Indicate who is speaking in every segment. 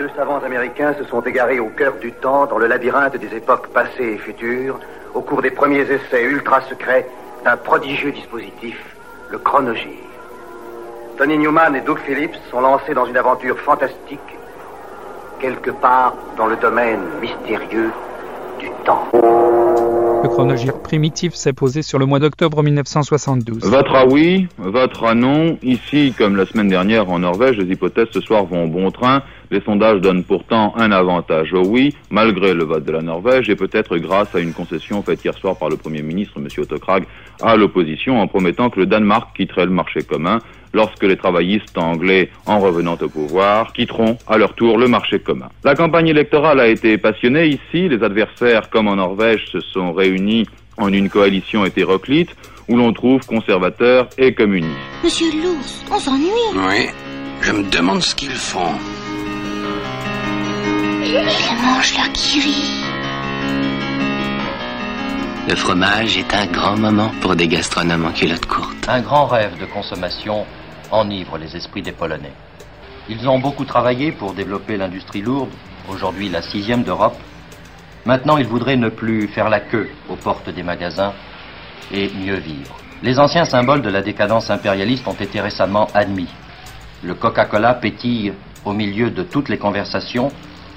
Speaker 1: deux savants américains se sont égarés au cœur du temps, dans le labyrinthe des époques passées et futures, au cours des premiers essais ultra secrets d'un prodigieux dispositif, le chronogire. Tony Newman et Doug Phillips sont lancés dans une aventure fantastique, quelque part dans le domaine mystérieux du temps.
Speaker 2: Le chronogire primitif s'est posé sur le mois d'octobre 1972.
Speaker 3: Votre ah oui, votre ah non. Ici, comme la semaine dernière en Norvège, les hypothèses ce soir vont bon train. Les sondages donnent pourtant un avantage au oui, malgré le vote de la Norvège, et peut-être grâce à une concession faite hier soir par le Premier ministre, M. Otto Krag, à l'opposition, en promettant que le Danemark quitterait le marché commun lorsque les travaillistes anglais, en revenant au pouvoir, quitteront à leur tour le marché commun. La campagne électorale a été passionnée ici. Les adversaires, comme en Norvège, se sont réunis en une coalition hétéroclite où l'on trouve conservateurs et communistes.
Speaker 4: Monsieur l'ours, on s'ennuie.
Speaker 5: Oui, je me demande ce qu'ils font.
Speaker 4: Ils mangent leur kiri.
Speaker 6: Le fromage est un grand moment pour des gastronomes en culotte courte.
Speaker 7: Un grand rêve de consommation enivre les esprits des Polonais. Ils ont beaucoup travaillé pour développer l'industrie lourde, aujourd'hui la sixième d'Europe. Maintenant, ils voudraient ne plus faire la queue aux portes des magasins et mieux vivre. Les anciens symboles de la décadence impérialiste ont été récemment admis. Le Coca-Cola pétille au milieu de toutes les conversations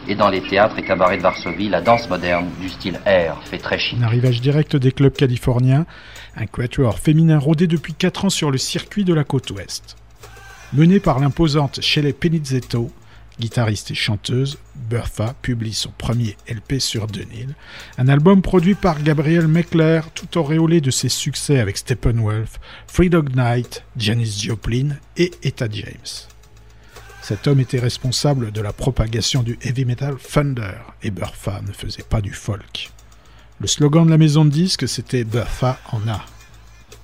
Speaker 7: et dans les théâtres et cabarets de Varsovie, la danse moderne du style air fait très chic.
Speaker 8: Un arrivage direct des clubs californiens, un quatuor féminin rodé depuis 4 ans sur le circuit de la côte ouest. Menée par l'imposante Shelley Penizzetto, guitariste et chanteuse, Bertha publie son premier LP sur Denil, un album produit par Gabriel Meckler, tout auréolé de ses succès avec Steppenwolf, Free Dog Night, Janis Joplin et Etta James. Cet homme était responsable de la propagation du heavy metal Thunder et Bertha ne faisait pas du folk. Le slogan de la maison de disques c'était Bertha en a.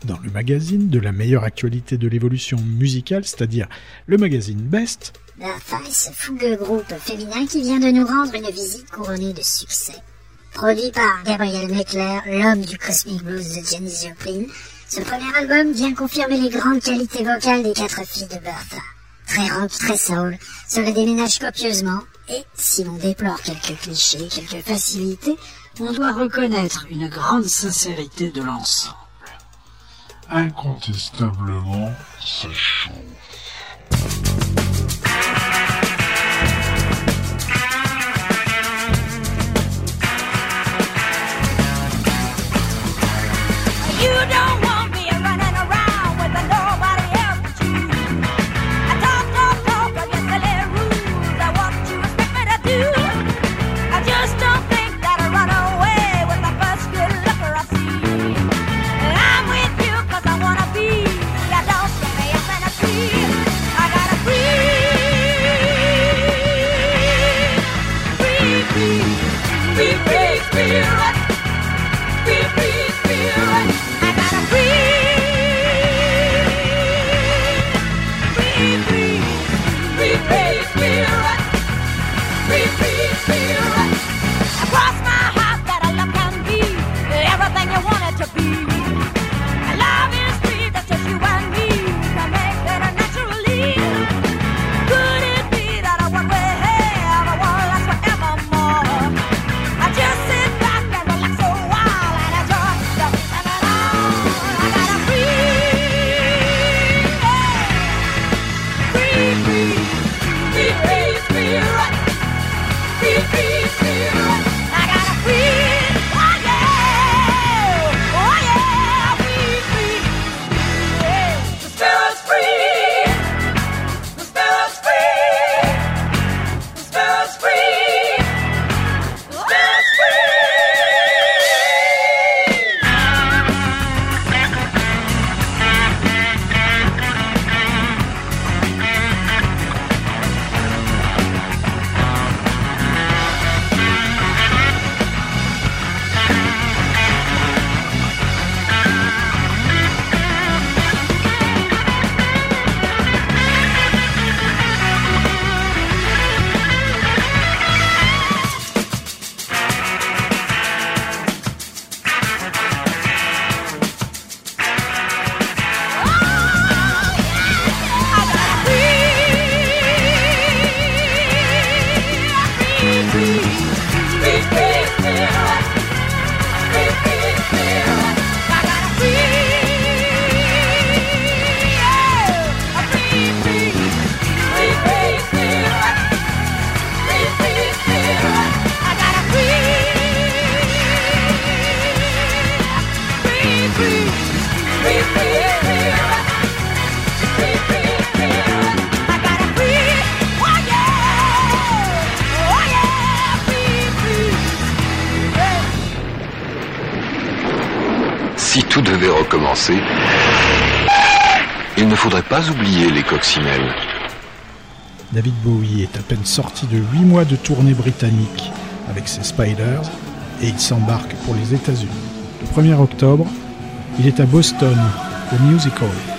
Speaker 8: Dans le magazine de la meilleure actualité de l'évolution musicale, c'est-à-dire le magazine Best,
Speaker 4: Bertha est ce fougueux groupe féminin qui vient de nous rendre une visite couronnée de succès. Produit par Gabriel Meckler, l'homme du Cosmic Blues de Janis Joplin, ce premier album vient confirmer les grandes qualités vocales des quatre filles de Bertha très rock, très soul, se le déménage copieusement, et si l'on déplore quelques clichés, quelques facilités,
Speaker 9: on doit reconnaître une grande sincérité de l'ensemble.
Speaker 10: Incontestablement, c'est chaud.
Speaker 11: see
Speaker 5: il ne faudrait pas oublier les coccinelles.
Speaker 8: David Bowie est à peine sorti de 8 mois de tournée britannique avec ses Spiders et il s'embarque pour les États-Unis. Le 1er octobre, il est à Boston, au Music Hall.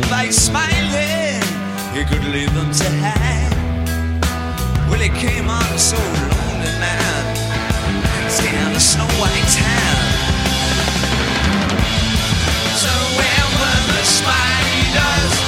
Speaker 12: Could kill smiling, he could leave them to hang. Well, he came on so lonely, man, stand a snow white tan. So where were the spiders?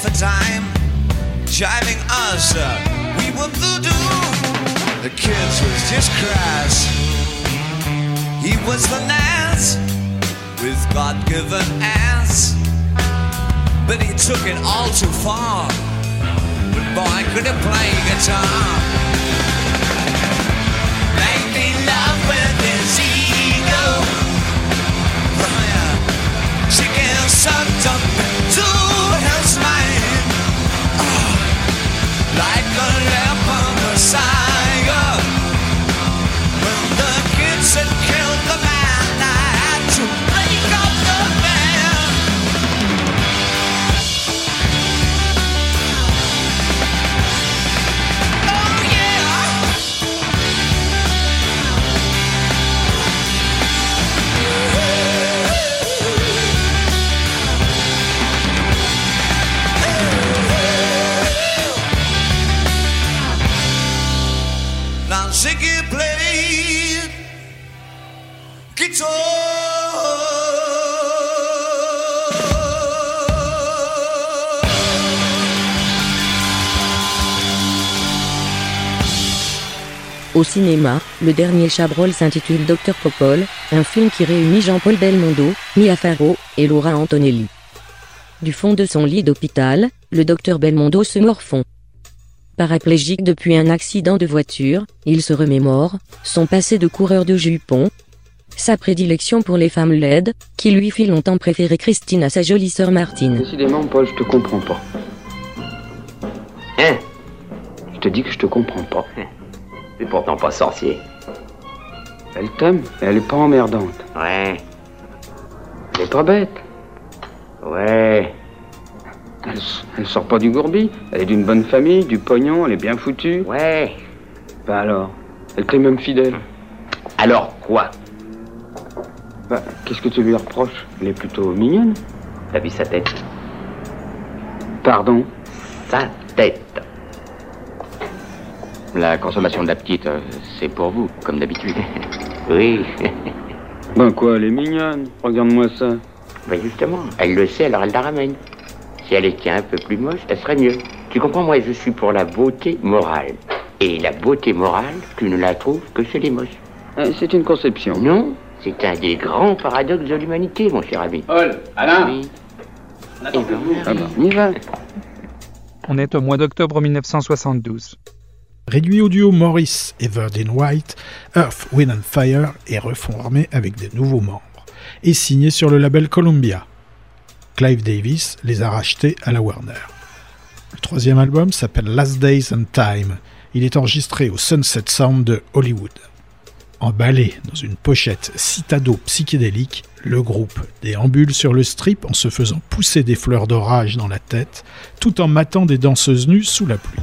Speaker 12: For time, jiving us up. We were voodoo. The kids was just crass. He was the Nas with God-given ass, but he took it all too far. But boy, could he play guitar? Making love with his ego. Yeah. She gets sucked up
Speaker 13: Au cinéma, le dernier Chabrol s'intitule Dr Popol, un film qui réunit Jean-Paul Belmondo, Mia Farrow et Laura Antonelli. Du fond de son lit d'hôpital, le docteur Belmondo se morfond. Paraplégique depuis un accident de voiture, il se remémore son passé de coureur de jupons, sa prédilection pour les femmes laides, qui lui fit longtemps préférer Christine à sa jolie sœur Martine.
Speaker 14: Décidément, Paul, je te comprends pas.
Speaker 1: Hein?
Speaker 14: Je te dis que je te comprends pas.
Speaker 1: C'est pourtant pas sorcier.
Speaker 14: Elle t'aime, mais elle est pas emmerdante.
Speaker 1: Ouais,
Speaker 14: Elle est pas bête.
Speaker 1: ouais.
Speaker 14: Elle, elle sort pas du gourbi. Elle est d'une bonne famille, du pognon, elle est bien foutue.
Speaker 1: Ouais.
Speaker 14: Bah alors, elle t'est même fidèle.
Speaker 1: Alors quoi?
Speaker 14: Bah, qu'est-ce que tu lui reproches? Elle est plutôt mignonne.
Speaker 1: T'as vu sa tête?
Speaker 14: Pardon?
Speaker 1: Sa tête. La consommation de la petite, euh, c'est pour vous, comme d'habitude. oui.
Speaker 14: Ben quoi, elle est mignonne. Regarde-moi ça.
Speaker 1: Ben justement, elle le sait, alors elle la ramène. Si elle était un peu plus moche, elle serait mieux. Tu comprends, moi, je suis pour la beauté morale. Et la beauté morale, tu ne la trouves que chez les moches.
Speaker 14: Euh, C'est une conception.
Speaker 1: Non, c'est un des grands paradoxes de l'humanité, mon cher ami.
Speaker 14: Paul, Alain
Speaker 1: Oui.
Speaker 14: Ah on y va.
Speaker 15: On est au mois d'octobre 1972.
Speaker 16: Réduit au duo Morris et Verdin White, Earth, Wind and Fire est reformé avec des nouveaux membres et signé sur le label Columbia. Clive Davis les a rachetés à la Warner. Le troisième album s'appelle Last Days and Time. Il est enregistré au Sunset Sound de Hollywood. Emballé dans une pochette citado psychédélique, le groupe déambule sur le strip en se faisant pousser des fleurs d'orage dans la tête, tout en matant des danseuses nues sous la pluie.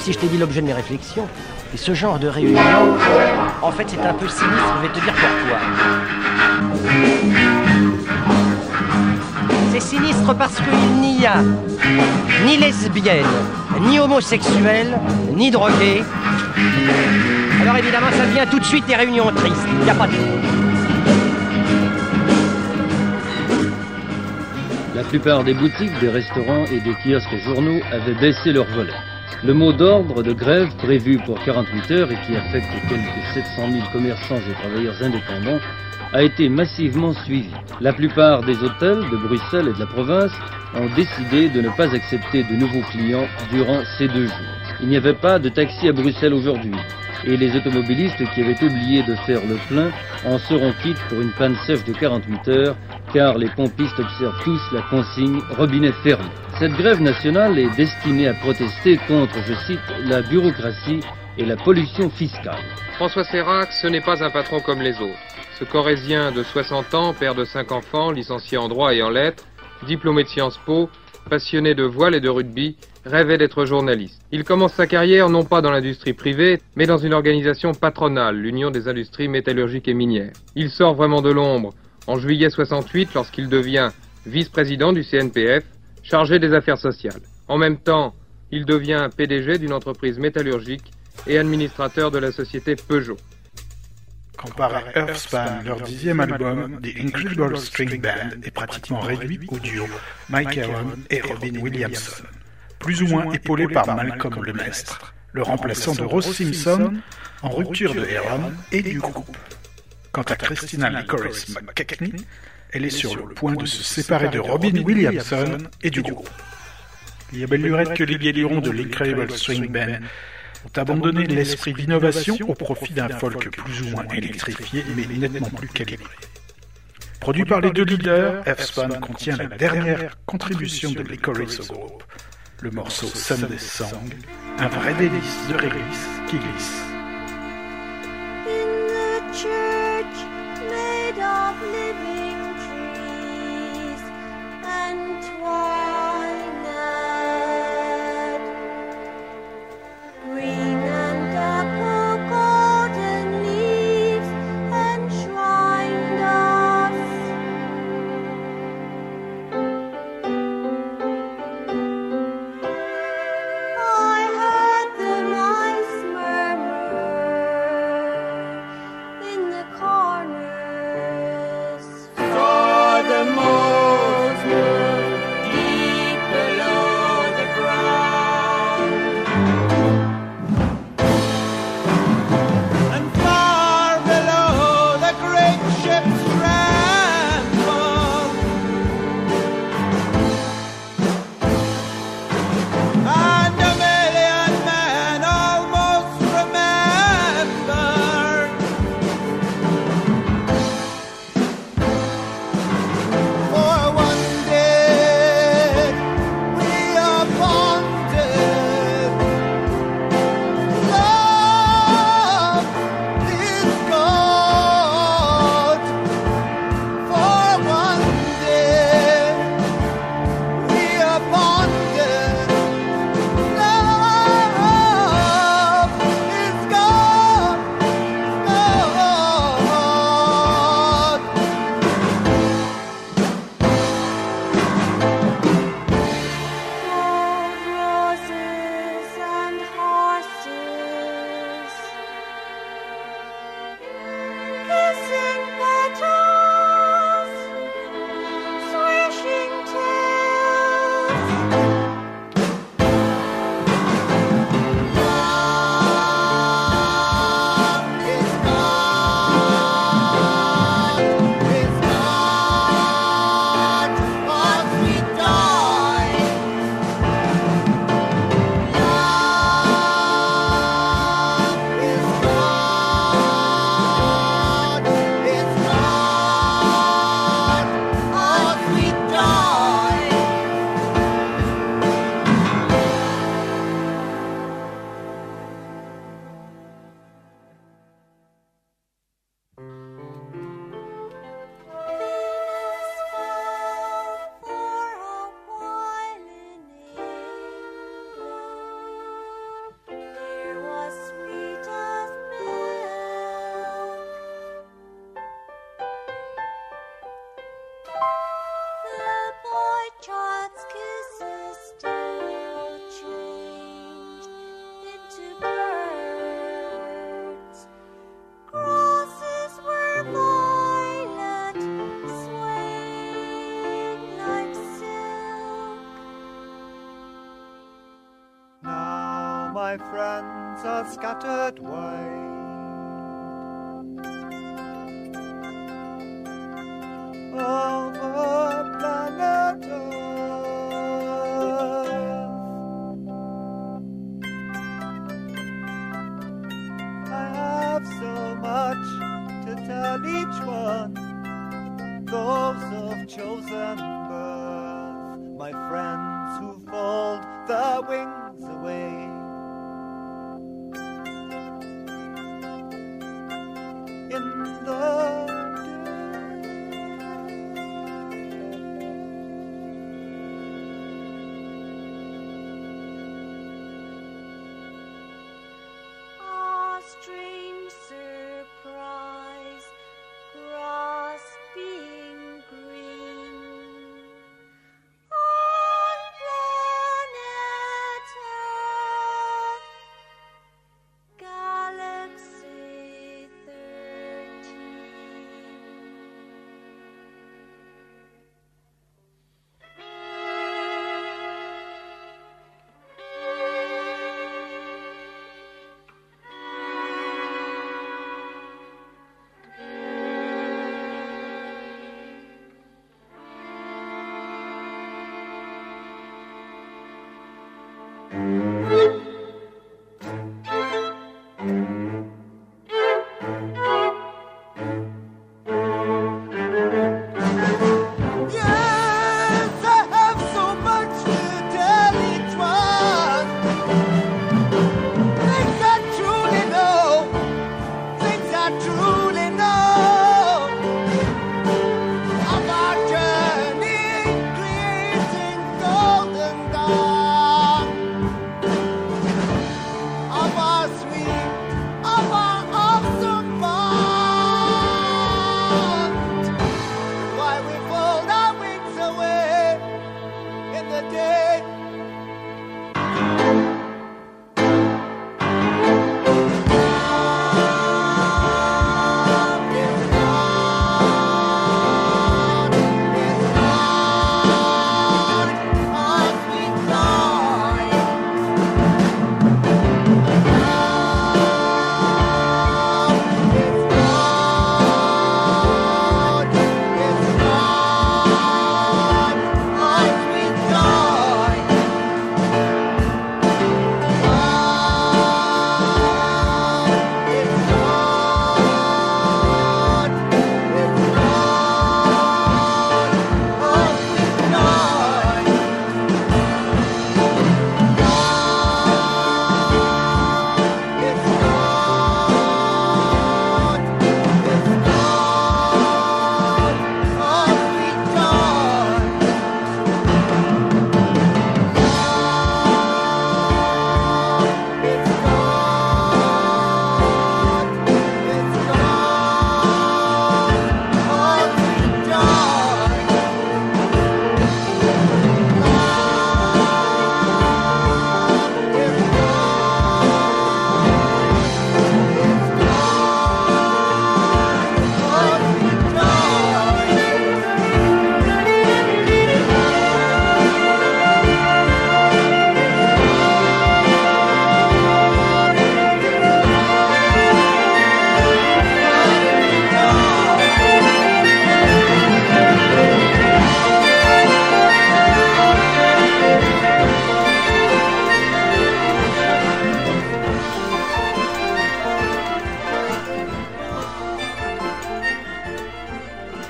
Speaker 17: Si je t'ai dit l'objet de mes réflexions, mais ce genre de réunion, en fait, c'est un peu sinistre, je vais te dire pourquoi. C'est sinistre parce qu'il n'y a ni lesbienne, ni homosexuelle, ni droguée. Alors évidemment, ça devient tout de suite des réunions tristes. Il n'y a pas de...
Speaker 18: La plupart des boutiques, des restaurants et des kiosques journaux avaient baissé leurs volets. Le mot d'ordre de grève prévu pour 48 heures et qui affecte quelques 700 000 commerçants et travailleurs indépendants a été massivement suivi. La plupart des hôtels de Bruxelles et de la province ont décidé de ne pas accepter de nouveaux clients durant ces deux jours. Il n'y avait pas de taxi à Bruxelles aujourd'hui et les automobilistes qui avaient oublié de faire le plein en seront quittes pour une panne sèche de 48 heures car les pompistes observent tous la consigne robinet fermé. Cette grève nationale est destinée à protester contre, je cite, la bureaucratie et la pollution fiscale.
Speaker 19: François Sérac, ce n'est pas un patron comme les autres. Ce Corésien de 60 ans, père de cinq enfants, licencié en droit et en lettres, diplômé de Sciences Po, passionné de voile et de rugby, rêvait d'être journaliste. Il commence sa carrière non pas dans l'industrie privée, mais dans une organisation patronale, l'Union des industries métallurgiques et minières. Il sort vraiment de l'ombre en juillet 68 lorsqu'il devient vice-président du CNPF, chargé des affaires sociales. En même temps, il devient PDG d'une entreprise métallurgique et administrateur de la société Peugeot.
Speaker 20: Comparé à Earthspan, leur dixième album, The Incredible String Band, est pratiquement réduit au duo Mike Aaron et Robin Williamson, plus ou moins épaulé par Malcolm Lemestre, le remplaçant de Ross Simpson, en rupture de Aaron et du groupe. Quant à Christina Licorice McKechnie, elle est sur le point de se séparer de Robin Williamson et du groupe. Il y a belle lurette que les biélirons de l'Incredible String Band ont abandonné l'esprit d'innovation au profit d'un folk plus ou moins électrifié mais nettement plus calibré. Produit par les deux leaders, F-Span contient la dernière contribution de Licorice au groupe, le morceau Sunday Song, un vrai délice de réglisse qui glisse.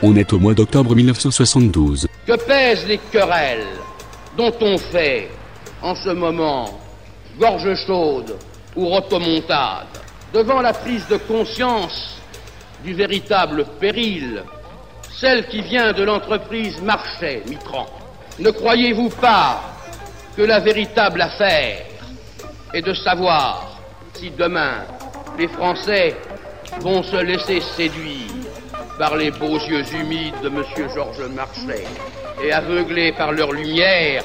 Speaker 21: On
Speaker 22: est au mois d'octobre 1972.
Speaker 23: Que pèsent les querelles dont on fait, en ce moment, gorge chaude ou rotomontade, devant la prise de conscience du véritable péril, celle qui vient de l'entreprise Marchais Mitran. Ne croyez-vous pas que la véritable affaire est de savoir si demain les Français vont se laisser séduire? Par les beaux yeux humides de M. Georges Marchais et aveuglés par leur lumière,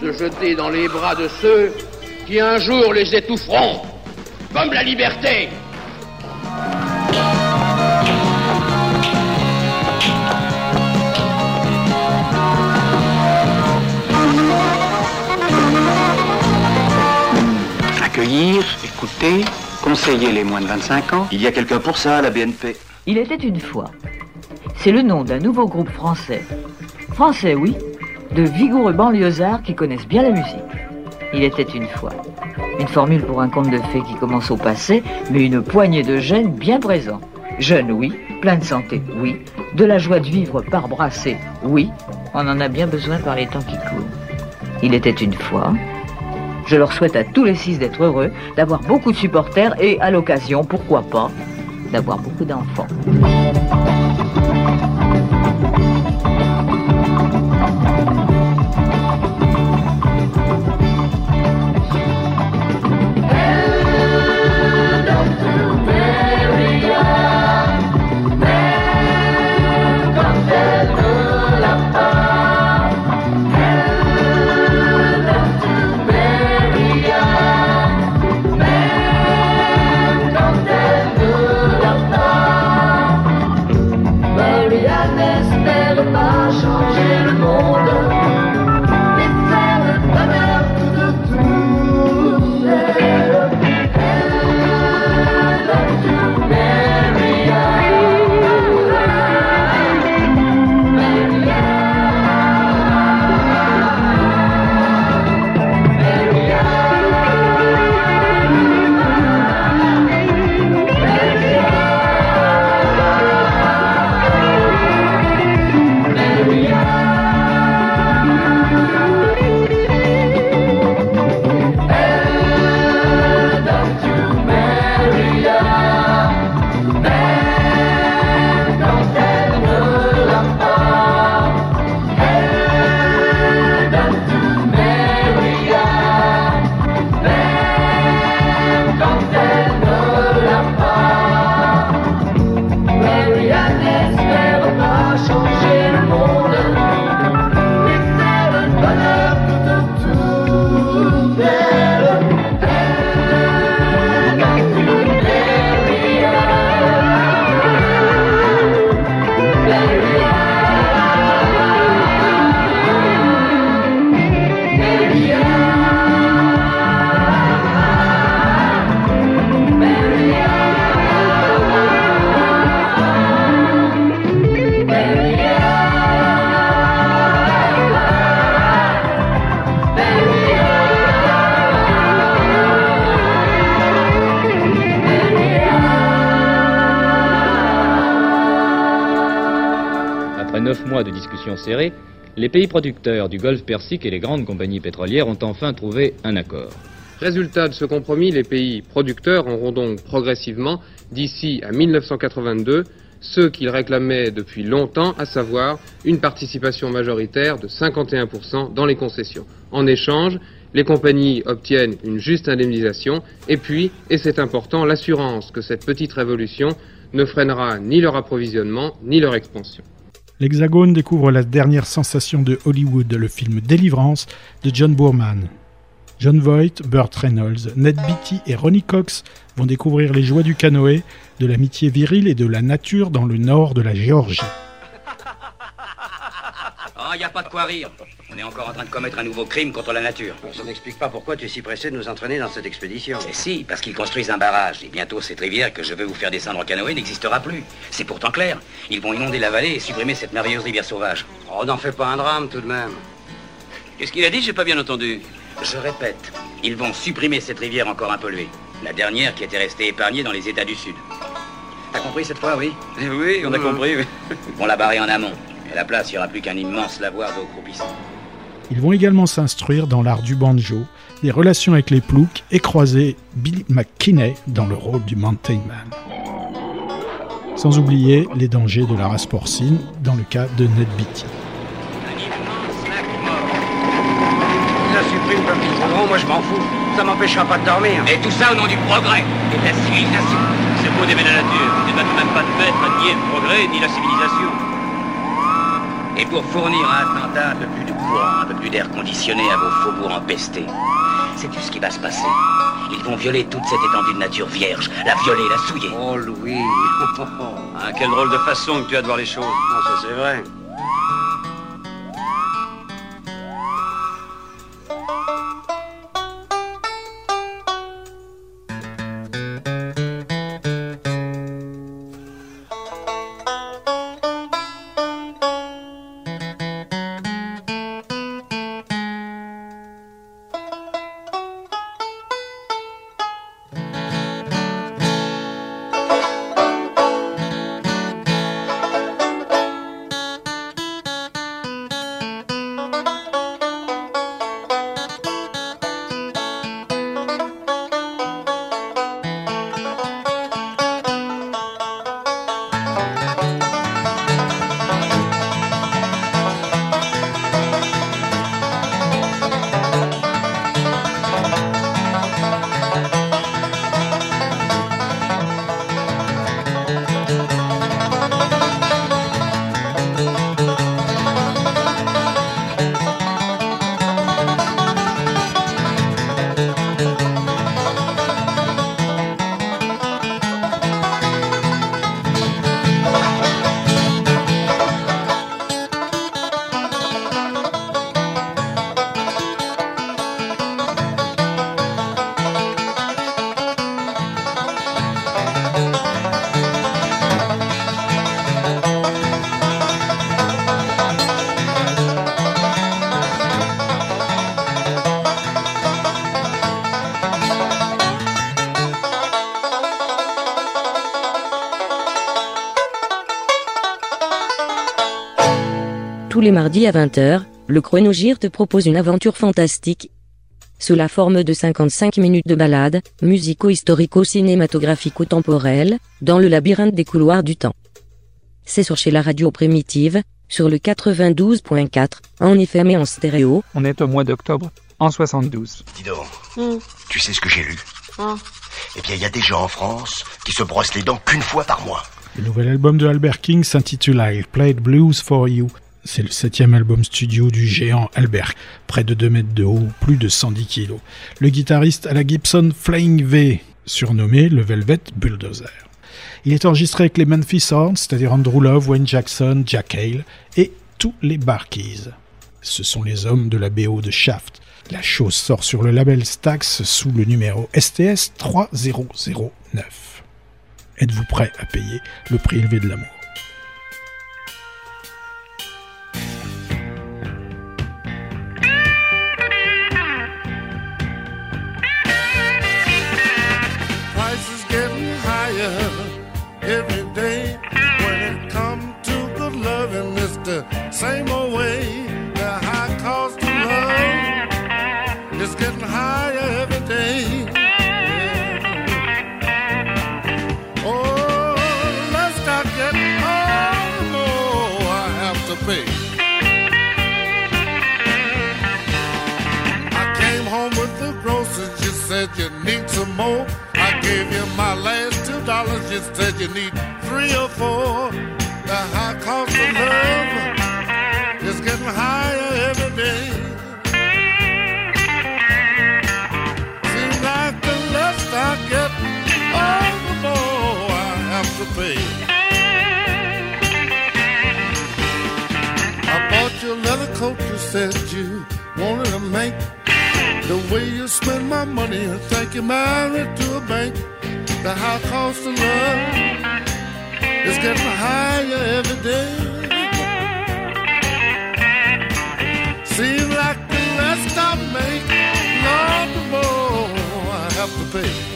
Speaker 23: se jeter dans les bras de ceux qui un jour les étoufferont, comme la liberté.
Speaker 1: Accueillir, écouter, conseiller les moins de 25 ans. Il y a quelqu'un pour ça à la BNP.
Speaker 24: Il était une fois. C'est le nom d'un nouveau groupe français. Français, oui, de vigoureux banlieusards qui connaissent bien la musique. Il était une fois. Une formule pour un conte de fées qui commence au passé, mais une poignée de jeunes bien présents. Jeunes, oui, plein de santé, oui, de la joie de vivre par brassée, oui, on en a bien besoin par les temps qui courent. Il était une fois. Je leur souhaite à tous les six d'être heureux, d'avoir beaucoup de supporters et, à l'occasion, pourquoi pas, d'avoir beaucoup d'enfants.
Speaker 25: De discussions serrées, les pays producteurs du Golfe Persique et les grandes compagnies pétrolières ont enfin trouvé un accord.
Speaker 19: Résultat de ce compromis, les pays producteurs auront donc progressivement, d'ici à 1982, ce qu'ils réclamaient depuis longtemps, à savoir une participation majoritaire de 51% dans les concessions. En échange, les compagnies obtiennent une juste indemnisation et puis, et c'est important, l'assurance que cette petite révolution ne freinera ni leur approvisionnement ni leur expansion.
Speaker 8: L'Hexagone découvre la dernière sensation de Hollywood, le film Délivrance de John Boorman. John Voight, Burt Reynolds, Ned Beatty et Ronnie Cox vont découvrir les joies du canoë, de l'amitié virile et de la nature dans le nord de la Géorgie.
Speaker 12: Oh, y a pas de quoi rire. On est encore en train de commettre un nouveau crime contre la nature.
Speaker 26: Ça n'explique pas pourquoi tu es si pressé de nous entraîner dans cette expédition.
Speaker 12: Et si, parce qu'ils construisent un barrage. Et bientôt, cette rivière que je vais vous faire descendre en canoë n'existera plus. C'est pourtant clair. Ils vont inonder la vallée et supprimer cette merveilleuse rivière sauvage.
Speaker 26: Oh, n'en fais pas un drame tout de même.
Speaker 12: Qu'est-ce qu'il a dit J'ai pas bien entendu? Je répète, ils vont supprimer cette rivière encore un polluée. La dernière qui était restée épargnée dans les États du Sud. T'as compris cette fois, oui?
Speaker 25: Oui, on a compris, oui.
Speaker 12: Ils vont la barrer en amont. À la place, il n'y aura plus qu'un immense lavoir d'eau croupissante.
Speaker 8: Ils vont également s'instruire dans l'art du banjo, des relations avec les ploucs et croiser Billy McKinney dans le rôle du Mountain Man. Sans oublier les dangers de la race porcine dans le cas de Ned Beatty.
Speaker 26: La supprime comme ils voudront, moi je m'en fous. Ça m'empêchera pas de dormir.
Speaker 12: Et tout ça au nom du progrès et de la civilisation.
Speaker 25: C'est beau d'aimer la nature. Tu ne même pas te mettre à nier le progrès ni la civilisation.
Speaker 12: Et pour fournir un attentat un peu plus de courant, un peu plus d'air conditionné à vos faubourgs empestés. Sais-tu ce qui va se passer Ils vont violer toute cette étendue de nature vierge, la violer, la souiller.
Speaker 26: Oh Louis
Speaker 25: Ah, quelle drôle de façon que tu as de voir les choses.
Speaker 26: Non, ça c'est vrai.
Speaker 13: Mardis à 20h, le Chronogire te propose une aventure fantastique. Sous la forme de 55 minutes de balade, musico-historico-cinématographico-temporelle, dans le labyrinthe des couloirs du temps. C'est sur chez la radio primitive, sur le 92.4, en FM et en stéréo.
Speaker 27: On est au mois d'octobre, en 72.
Speaker 28: Dis donc, tu sais ce que j'ai lu? Eh bien, il y a des gens en France qui se brossent les dents qu'une fois par mois.
Speaker 8: Le nouvel album de Albert King s'intitule I Played Blues for You. C'est le septième album studio du géant Albert, près de 2 mètres de haut, plus de 110 kilos. Le guitariste à la Gibson Flying V, surnommé le Velvet Bulldozer. Il est enregistré avec les Memphis Horns, c'est-à-dire Andrew Love, Wayne Jackson, Jack Hale et tous les Barkeys. Ce sont les hommes de la BO de Shaft. La chose sort sur le label Stax sous le numéro STS 3009. Êtes-vous prêt à payer le prix élevé de l'amour?
Speaker 29: Some more. I gave you my last two dollars, you said you need three or four. The high cost of love is getting higher every day. Seems like the less I get, all the more I have to pay. I bought you a leather coat, you said you wanted to make. The way you spend my money, I think you're married to a bank. The high cost of love is getting higher every day. Seems like the less I make, Lord, the more I have to pay.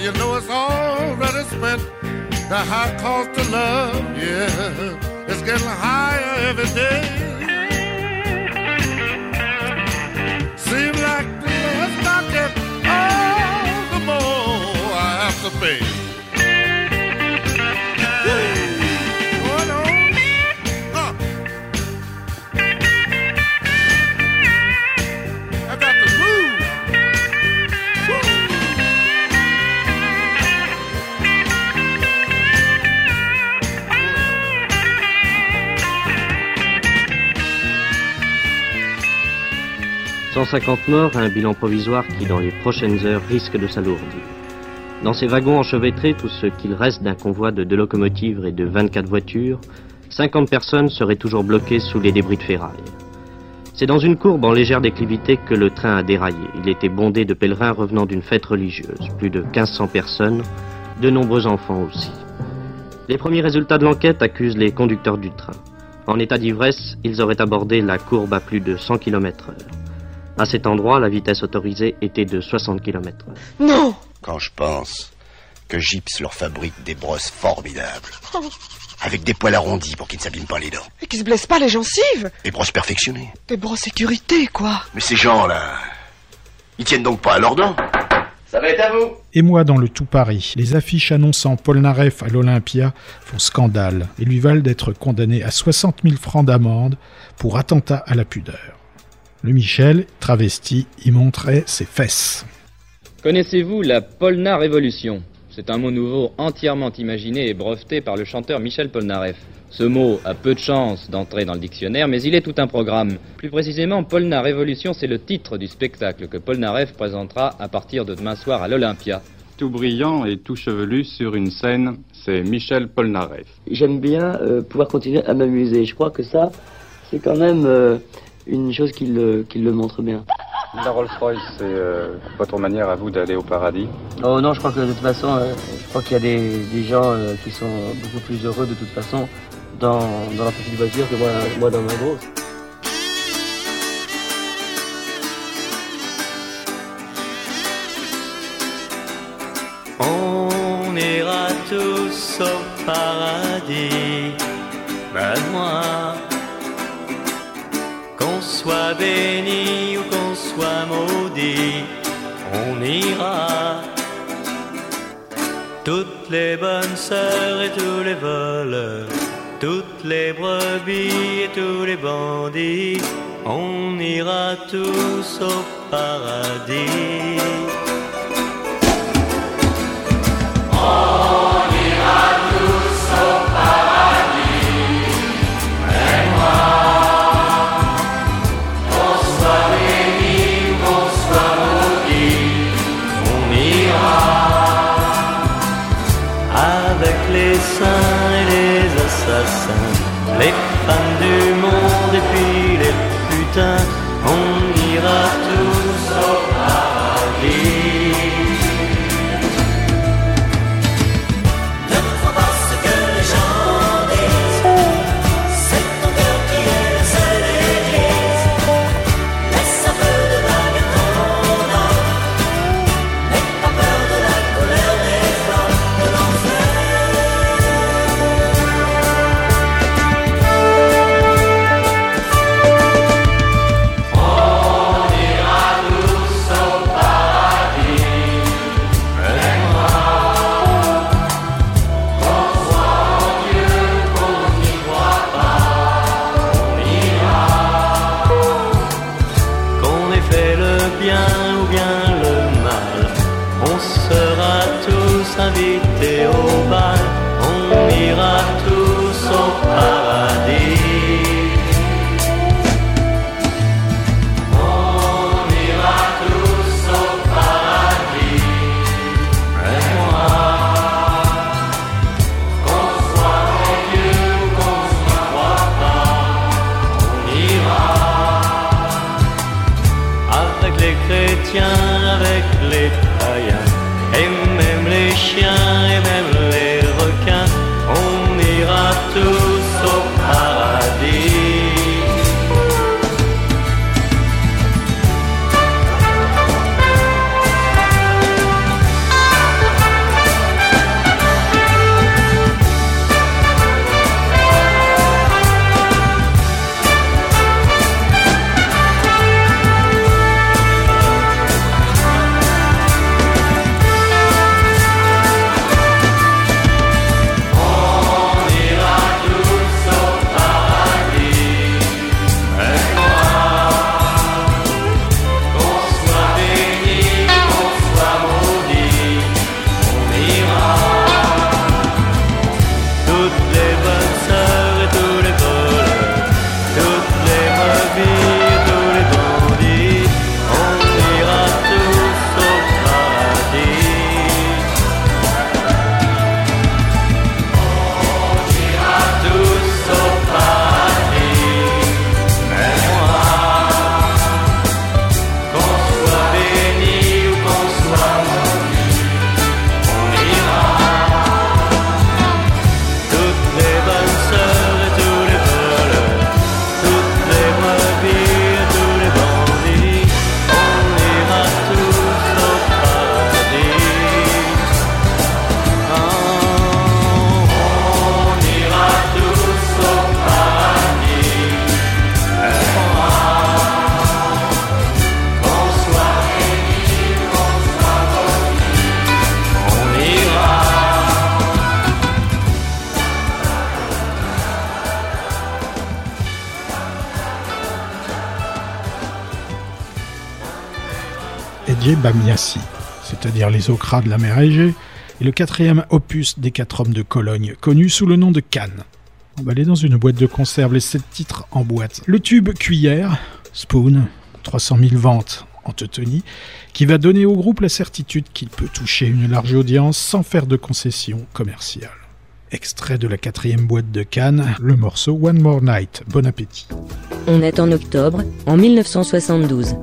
Speaker 29: You know it's already spent. The high cost of love, yeah, it's getting higher every day. Seems like the less I get, all the more I have to pay.
Speaker 30: 150 morts, un bilan provisoire qui, dans les prochaines heures, risque de s'alourdir. Dans ces wagons enchevêtrés, tout ce qu'il reste d'un convoi de deux locomotives et de 24 voitures, 50 personnes seraient toujours bloquées sous les débris de ferraille. C'est dans une courbe en légère déclivité que le train a déraillé. Il était bondé de pèlerins revenant d'une fête religieuse. Plus de 1500 personnes, de nombreux enfants aussi. Les premiers résultats de l'enquête accusent les conducteurs du train. En état d'ivresse, ils auraient abordé la courbe à plus de 100 km heure. À cet endroit, la vitesse autorisée était de 60 km.
Speaker 28: Non! Quand je pense que Gips leur fabrique des brosses formidables, avec des poils arrondis pour qu'ils ne s'abîment pas les dents,
Speaker 31: Et qui se blessent pas les gencives!
Speaker 28: Des brosses perfectionnées.
Speaker 31: Des bras sécurité, quoi!
Speaker 28: Mais ces gens-là, ils tiennent donc pas à leurs dents. Ça va être à vous.
Speaker 8: Et moi dans le tout Paris, les affiches annonçant Paul Naref à l'Olympia font scandale et lui valent d'être condamné à 60 000 francs d'amende pour attentat à la pudeur. Le Michel, travesti, y montrait ses fesses.
Speaker 32: Connaissez-vous la Polna Révolution? C'est un mot nouveau entièrement imaginé et breveté par le chanteur Michel Polnareff. Ce mot a peu de chance d'entrer dans le dictionnaire, mais il est tout un programme. Plus précisément, Polna Révolution, c'est le titre du spectacle que Polnareff présentera à partir de demain soir à l'Olympia.
Speaker 29: Tout brillant et tout chevelu sur une scène, c'est Michel Polnareff.
Speaker 33: J'aime bien euh, pouvoir continuer à m'amuser. Je crois que ça, c'est quand même euh, une chose qui le, montre bien.
Speaker 29: La Rolls-Royce, c'est euh, votre manière à vous d'aller au paradis?
Speaker 33: Oh non, je crois que de toute façon, euh, je crois qu'il y a des, gens euh, qui sont beaucoup plus heureux de toute façon dans, dans leur petite voiture que moi, dans ma grosse.
Speaker 21: On ira tous au paradis, moi soit béni ou qu'on soit maudit, on ira. Toutes les bonnes sœurs et tous les voleurs, toutes les brebis et tous les bandits, on ira tous au paradis. seins et les assassins, les femmes du monde.
Speaker 8: Égée Bamiassi, c'est-à-dire les ocras de la mer Égée, est le quatrième opus des quatre hommes de Cologne, connu sous le nom de Cannes. Emballé dans une boîte de conserve, les sept titres en boîte. Le tube Cuillère, Spoon, 300 000 ventes en Teutonie, qui va donner au groupe la certitude qu'il peut toucher une large audience sans faire de concessions commerciales. Extrait de la quatrième boîte de Cannes, le morceau One More Night. Bon appétit.
Speaker 34: On est en octobre, en 1972.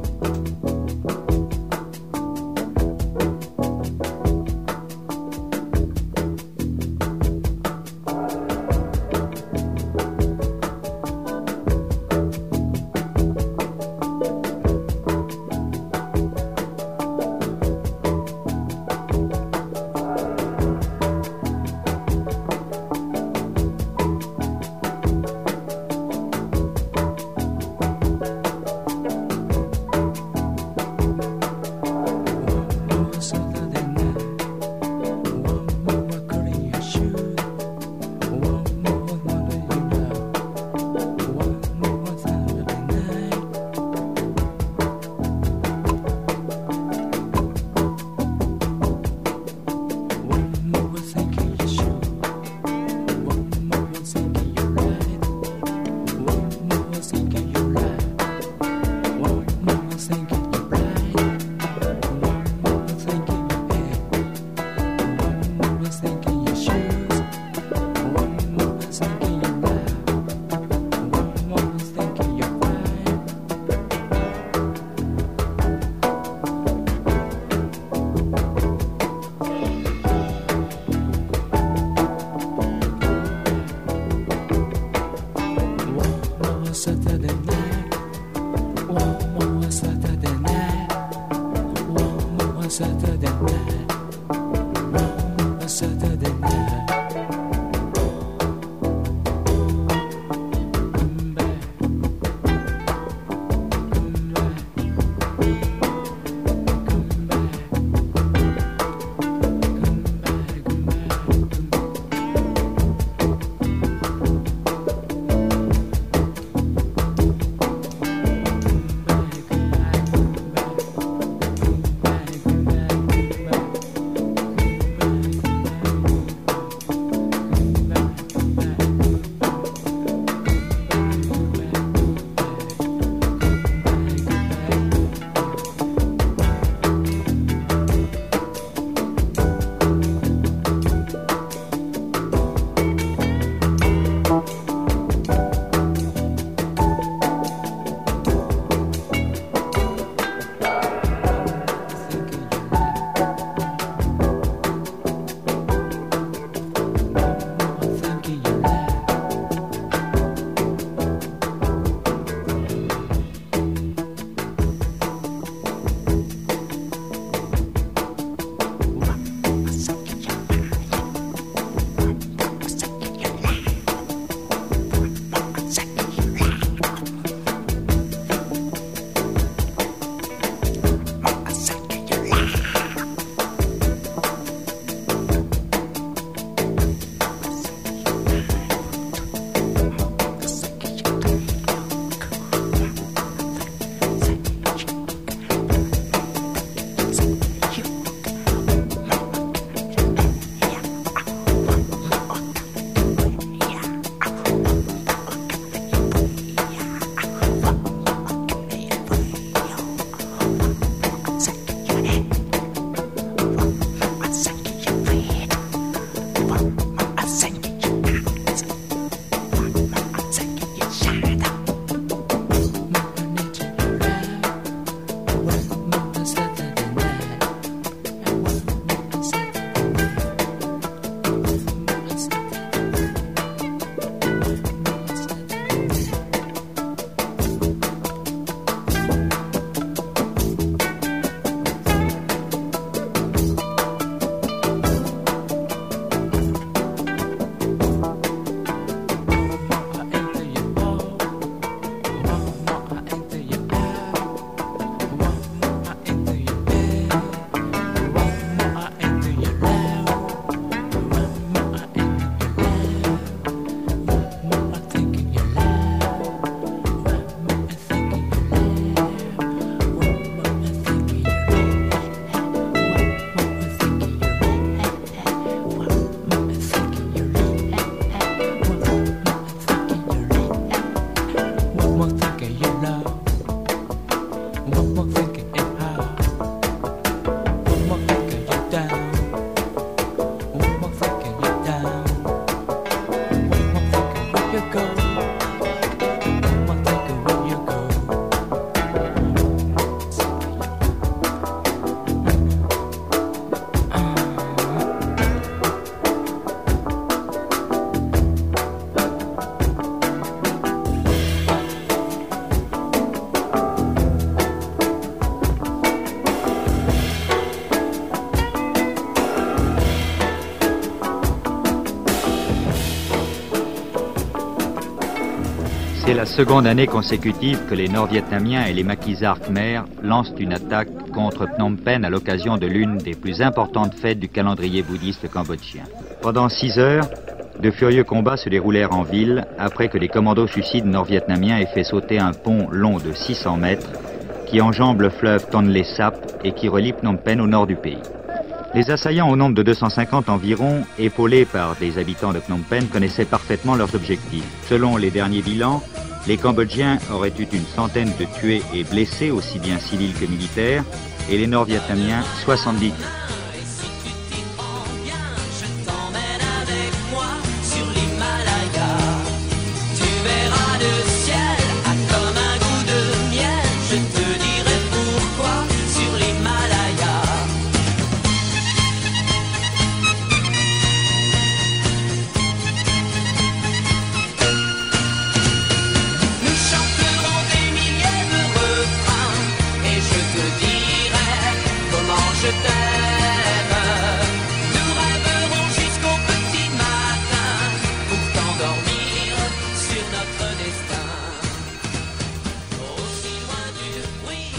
Speaker 35: La seconde année consécutive que les Nord-Vietnamiens et les maquisards khmers lancent une attaque contre Phnom Penh à l'occasion de l'une des plus importantes fêtes du calendrier bouddhiste cambodgien. Pendant six heures, de furieux combats se déroulèrent en ville après que les commandos suicides nord-vietnamiens aient fait sauter un pont long de 600 mètres qui enjambe le fleuve Tonle Sap et qui relie Phnom Penh au nord du pays. Les assaillants au nombre de 250 environ, épaulés par des habitants de Phnom Penh, connaissaient parfaitement leurs objectifs. Selon les derniers bilans, les Cambodgiens auraient eu une centaine de tués et blessés, aussi bien civils que militaires, et les Nord-Vietnamiens 70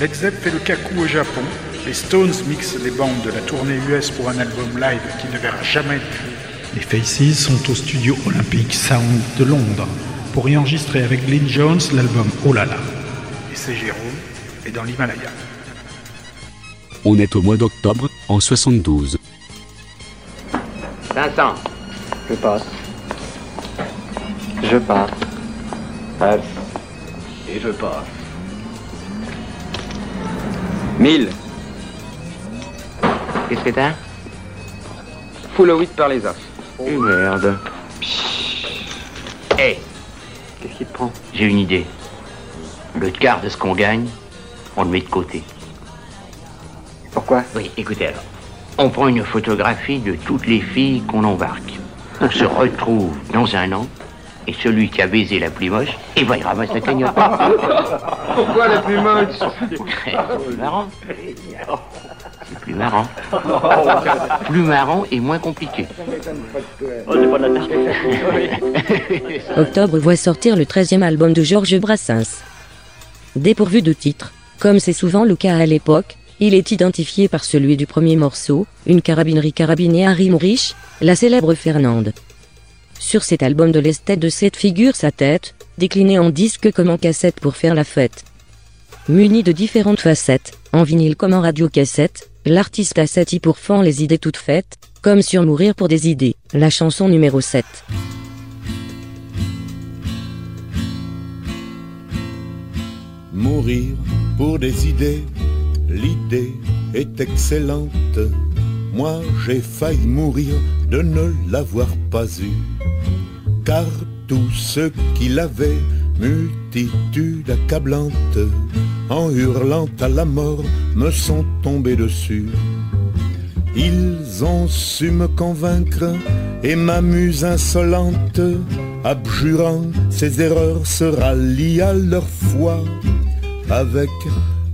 Speaker 8: Led Zepp fait le cacou au Japon. Les Stones mixent les bandes de la tournée US pour un album live qui ne verra jamais le jour. Les Faces sont au studio Olympic Sound de Londres pour y enregistrer avec Glyn Jones l'album Oh là là. Et c'est Jérôme est dans l'Himalaya.
Speaker 22: On est au mois d'octobre, en 72.
Speaker 1: 500. Je passe. Je passe. Passe. Et je passe.
Speaker 36: 1000.
Speaker 1: Qu'est-ce que t'as
Speaker 36: Full 8 par les as.
Speaker 1: Oh merde. Hé
Speaker 36: Qu'est-ce qui te prend
Speaker 1: J'ai une idée. Le quart de ce qu'on gagne, on le met de côté.
Speaker 36: Pourquoi
Speaker 1: Oui, écoutez alors. On prend une photographie de toutes les filles qu'on embarque. On se retrouve dans un an, et celui qui a baisé la plus moche, eh ben, il ramasse la cagnotte.
Speaker 36: Pourquoi la plus moche
Speaker 1: C'est plus marrant. C'est plus marrant. Plus marrant et moins compliqué.
Speaker 13: Octobre voit sortir le 13e album de Georges Brassens. Dépourvu de titre, comme c'est souvent le cas à l'époque, il est identifié par celui du premier morceau, une carabinerie carabinée à rime riche, la célèbre Fernande. Sur cet album de l'esthète de cette figure sa tête, déclinée en disque comme en cassette pour faire la fête. Muni de différentes facettes, en vinyle comme en radio-cassette, l'artiste a sati pour fond les idées toutes faites, comme sur Mourir pour des idées, la chanson numéro 7.
Speaker 37: Mourir pour des idées, l'idée est excellente. Moi j'ai failli mourir de ne l'avoir pas eu. Car tous ceux qui l'avaient, multitude accablante, en hurlant à la mort, me sont tombés dessus. Ils ont su me convaincre et m'amuse insolente, abjurant ses erreurs, se rallient à leur foi avec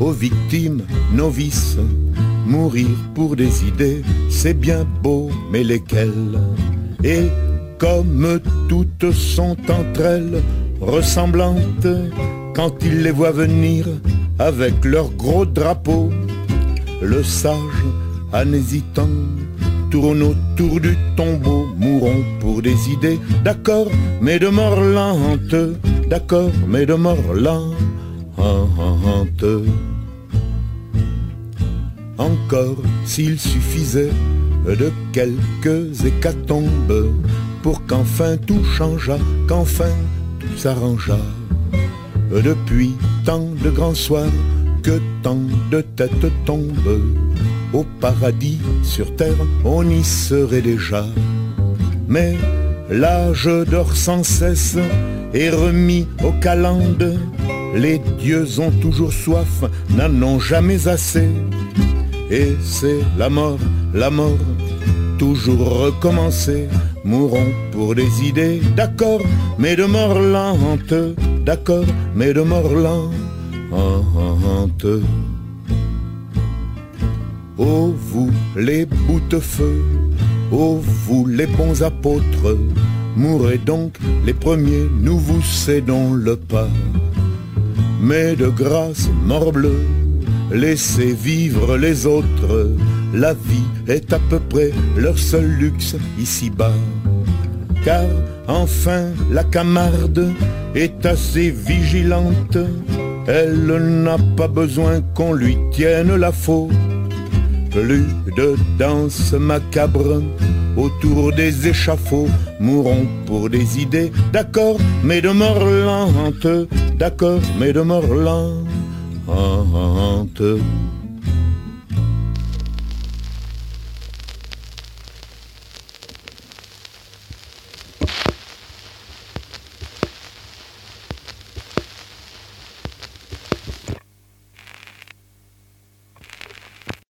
Speaker 37: aux victimes novices. Mourir pour des idées, c'est bien beau, mais lesquelles? Et comme toutes sont entre elles ressemblantes, quand ils les voient venir avec leurs gros drapeaux, le sage, en hésitant, tourne autour du tombeau, mourons pour des idées, d'accord, mais de mort lente, d'accord, mais de mort lente. Encore s'il suffisait de quelques hécatombes pour qu'enfin tout changeât, qu'enfin tout s'arrangea. Depuis tant de grands soirs que tant de têtes tombent, au paradis sur terre on y serait déjà. Mais l'âge dort sans cesse et remis au calende. Les dieux ont toujours soif, n'en ont jamais assez. Et c'est la mort, la mort, toujours recommencer. Mourons pour des idées, d'accord, mais de mort lente, d'accord, mais de mort lente. Oh vous les boutefeux, oh vous les bons apôtres, mourrez donc les premiers, nous vous cédons le pas. Mais de grâce, morbleu, laissez vivre les autres, la vie est à peu près leur seul luxe ici-bas. Car enfin la camarde est assez vigilante, elle n'a pas besoin qu'on lui tienne la faute. Plus de danse macabre. Autour des échafauds, mourons pour des idées, d'accord, mais de mort lente, d'accord, mais de mort lente.